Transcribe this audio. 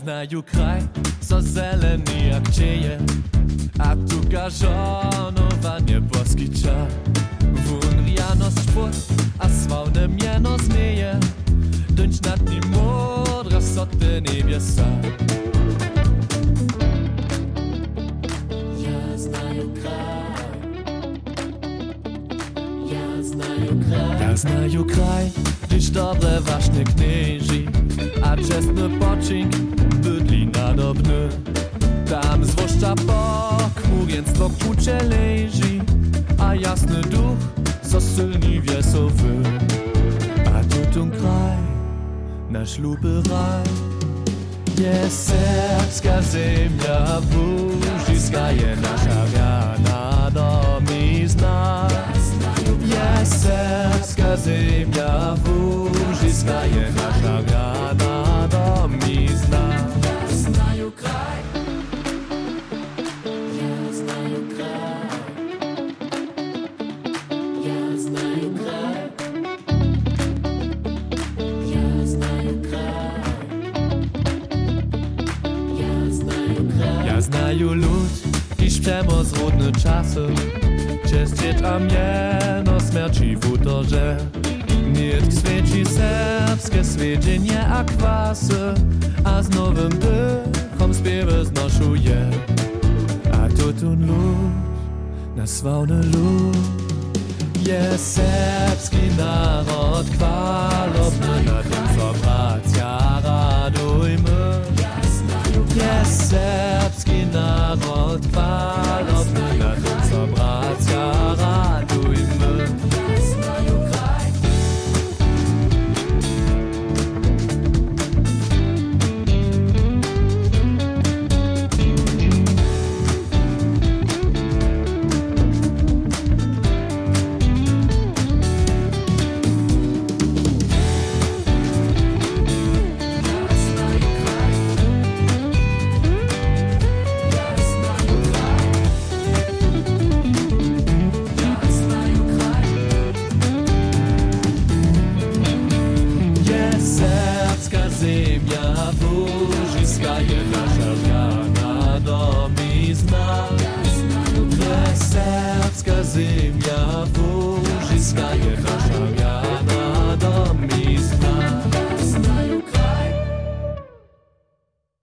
znaju kraj, so zeleni jak dzieje. A tu gażonowanie boski czar. Wun riano sport, a sławne miano zmieje Dąć nad nim modra soty Kraj Ja znaju kraj, gdyż dobre ważne knieży A czesny poczink bydli nadobny Tam zwłaszcza pochmurieństwo kucze leży A jasny duch, so silni wiesowy A tu ten kraj, nasz luby raj. Jest serbska ziemia, wóżyska je nasza wiana wóżyska je nasza wiana domizna Ja znaju kraj Ja znaju kraj Ja znaju kraj Ja znaju kraj Ja znaju kraj Ja lud, iż przemoc rodne czasy dzieć a mieno śmierci w utorze. Nitk świeci serbskie swiedzenie a kwasy A z nowym dychom śpiewy znoszuje. A tu ten lud, na sławny lud Jest serbski naród chwalobny Na tym co bracia radujmy Jest serbski naród chwalobny Wszystka jedna żargana domizna Dla serbska zimia Wszystka jedna żargana